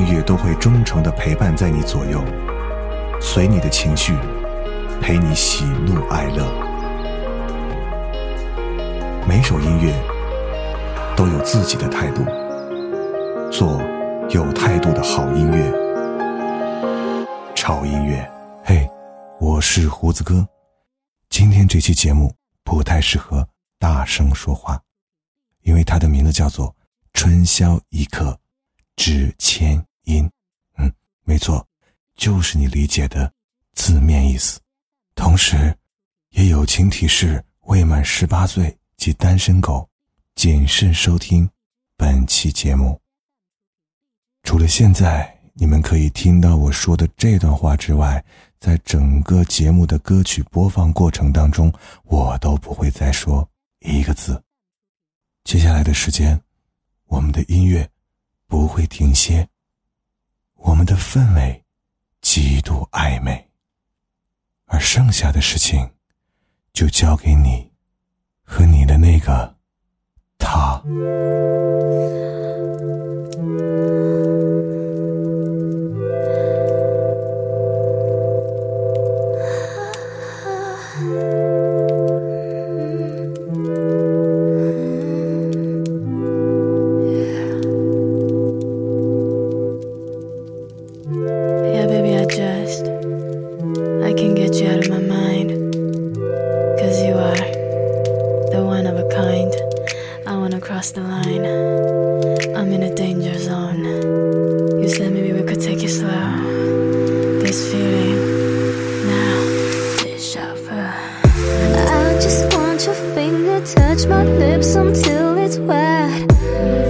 音乐都会忠诚的陪伴在你左右，随你的情绪，陪你喜怒哀乐。每首音乐都有自己的态度，做有态度的好音乐。潮音乐，嘿，我是胡子哥。今天这期节目不太适合大声说话，因为它的名字叫做。春宵一刻值千音，嗯，没错，就是你理解的字面意思。同时，也友情提示未满十八岁及单身狗，谨慎收听本期节目。除了现在你们可以听到我说的这段话之外，在整个节目的歌曲播放过程当中，我都不会再说一个字。接下来的时间。我们的音乐不会停歇，我们的氛围极度暧昧，而剩下的事情就交给你和你的那个他。touch my lips until it's wet.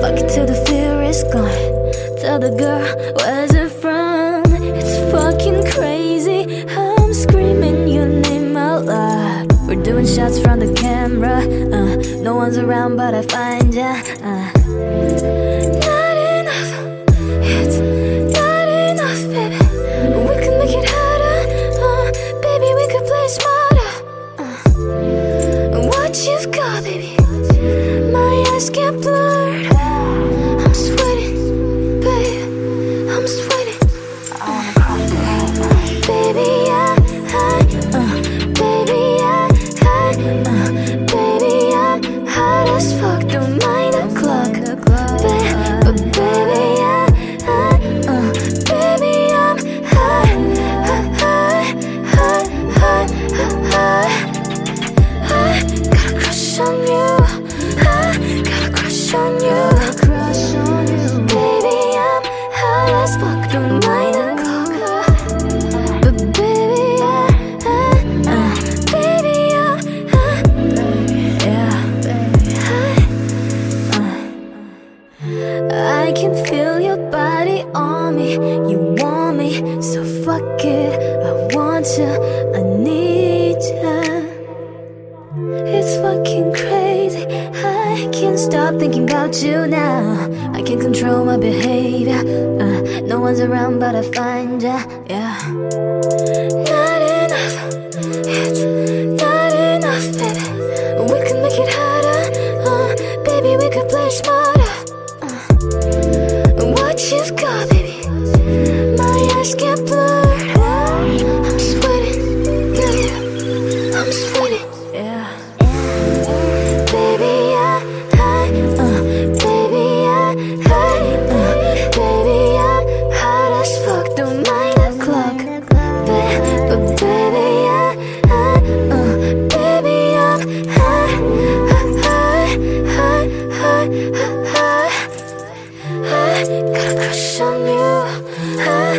Fuck it till the fear is gone. Tell the girl, where's it from? It's fucking crazy. I'm screaming your name out loud. We're doing shots from the camera. Uh, no one's around, but I find. just fuck through my control my behavior. Uh, no one's around, but I find ya. Yeah. Not enough. It's not enough, baby. We could make it harder. Uh, baby, we could play smart.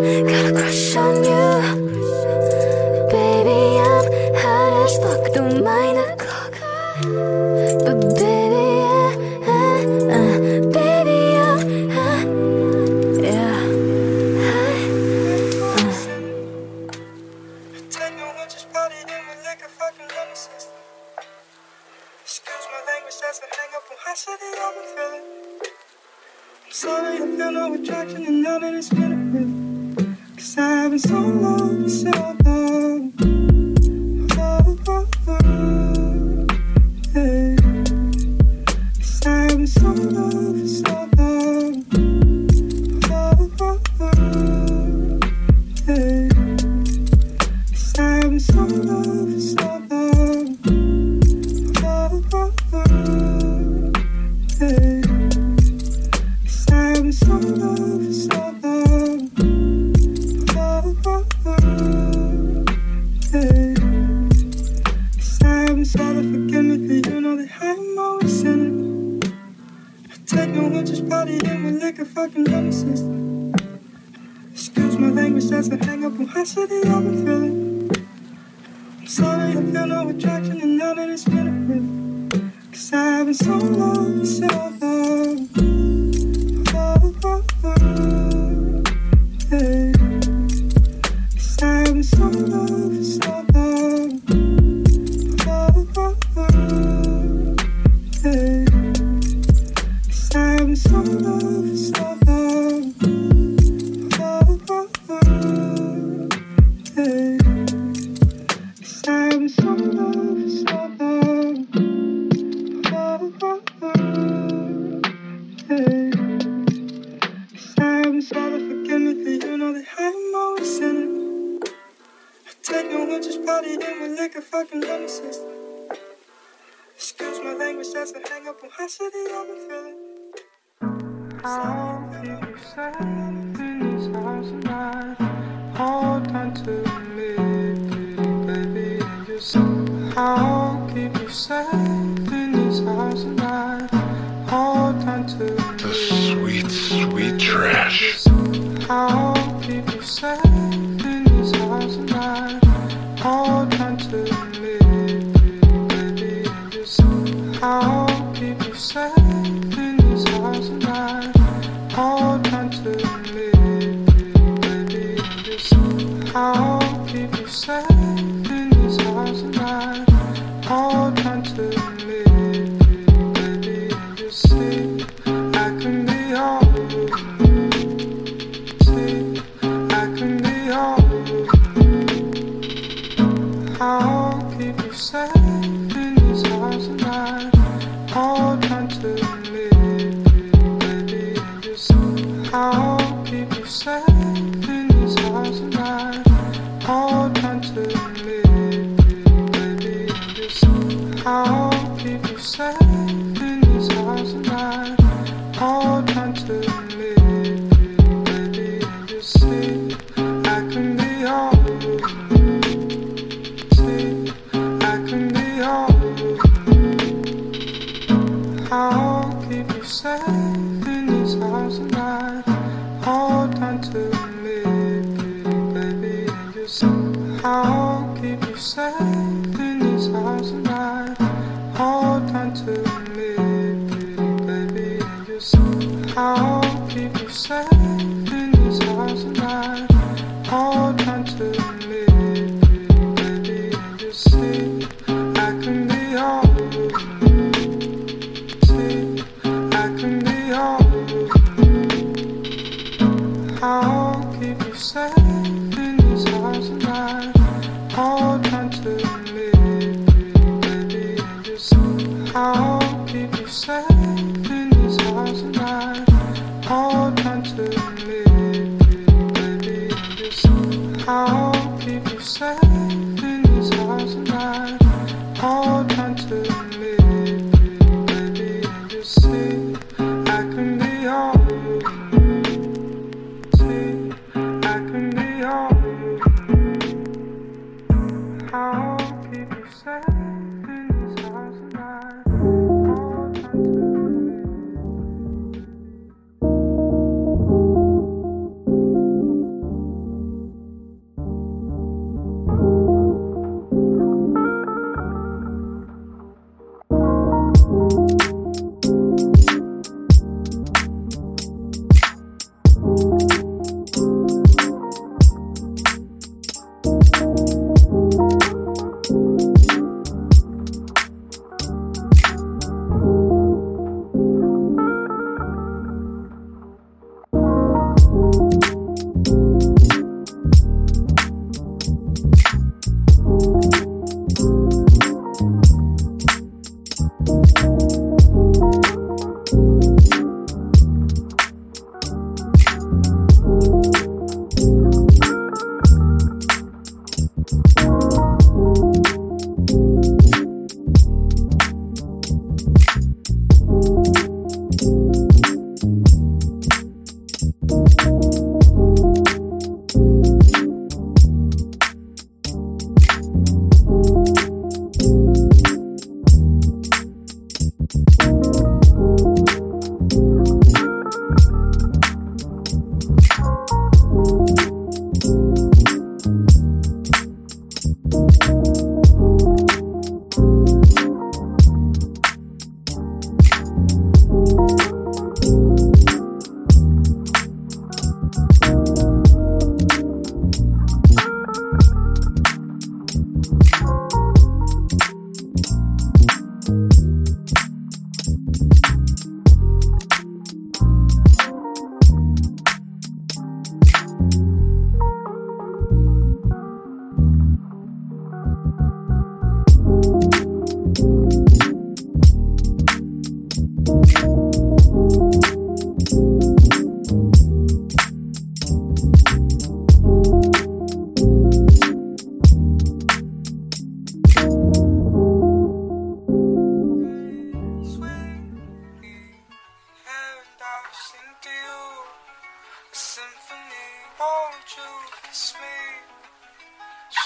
Got a crush on Thank you. and hold on to The sweet, sweet trash. sad.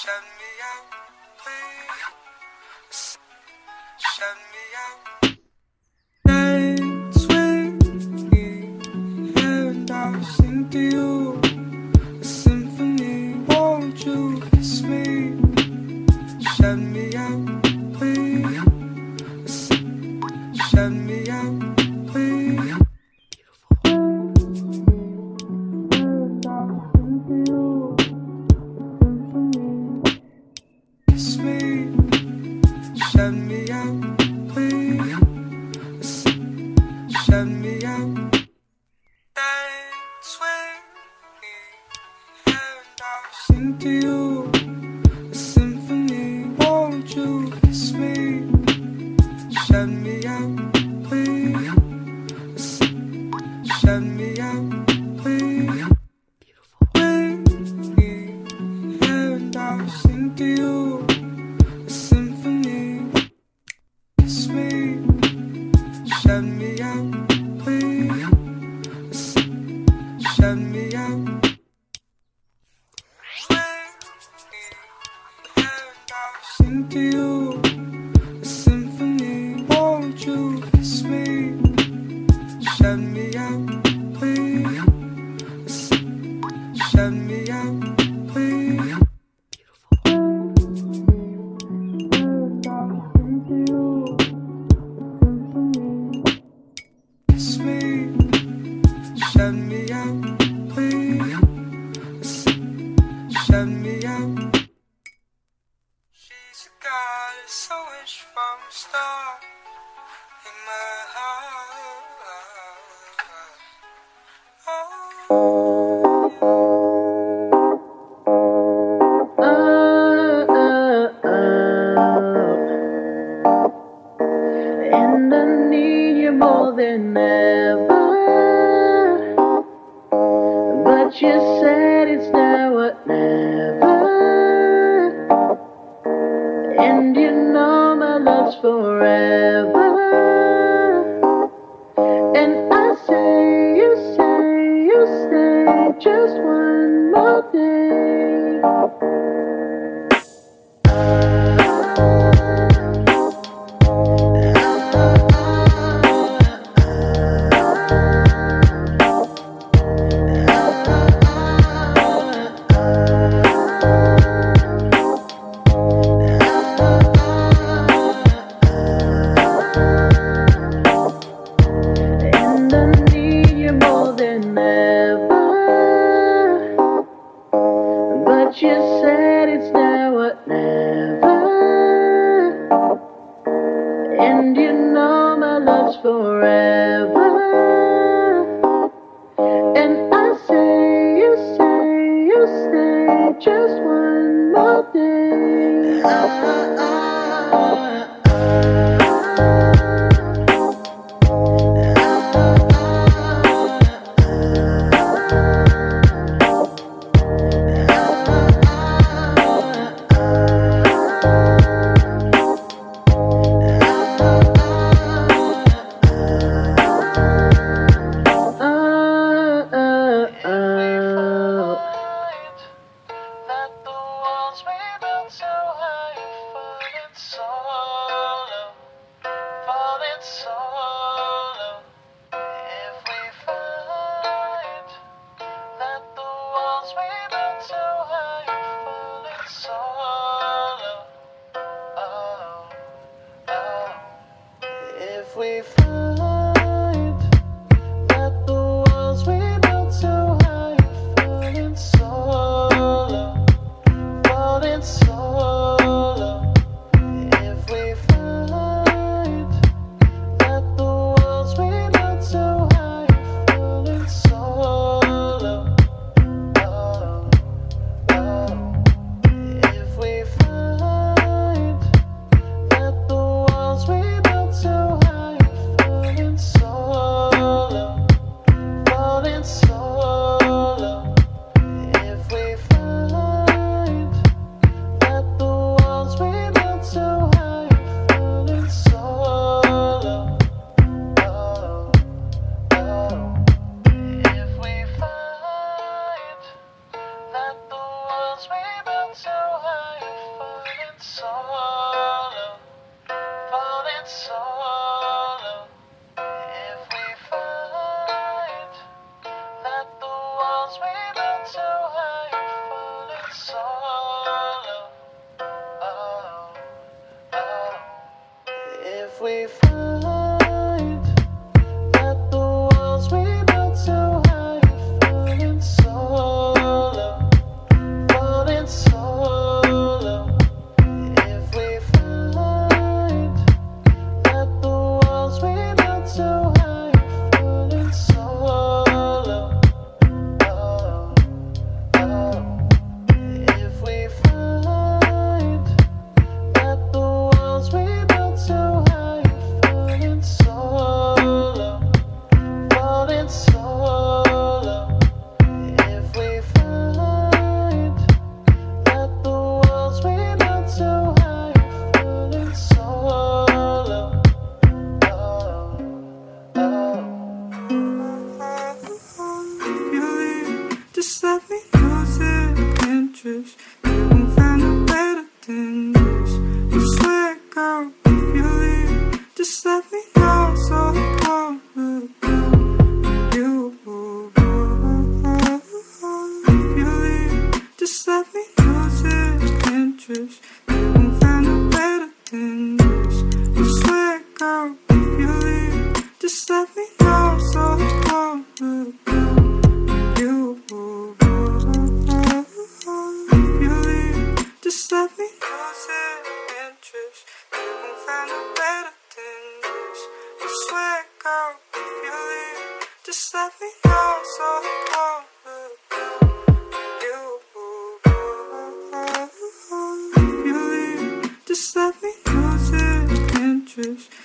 Shut me out, please. Shut me out. Dance with me, and I'll sing to you. shut me up. And you know my love's forever. And I say, you say, you stay just one more day. It. You won't find a better than this. Tschüss.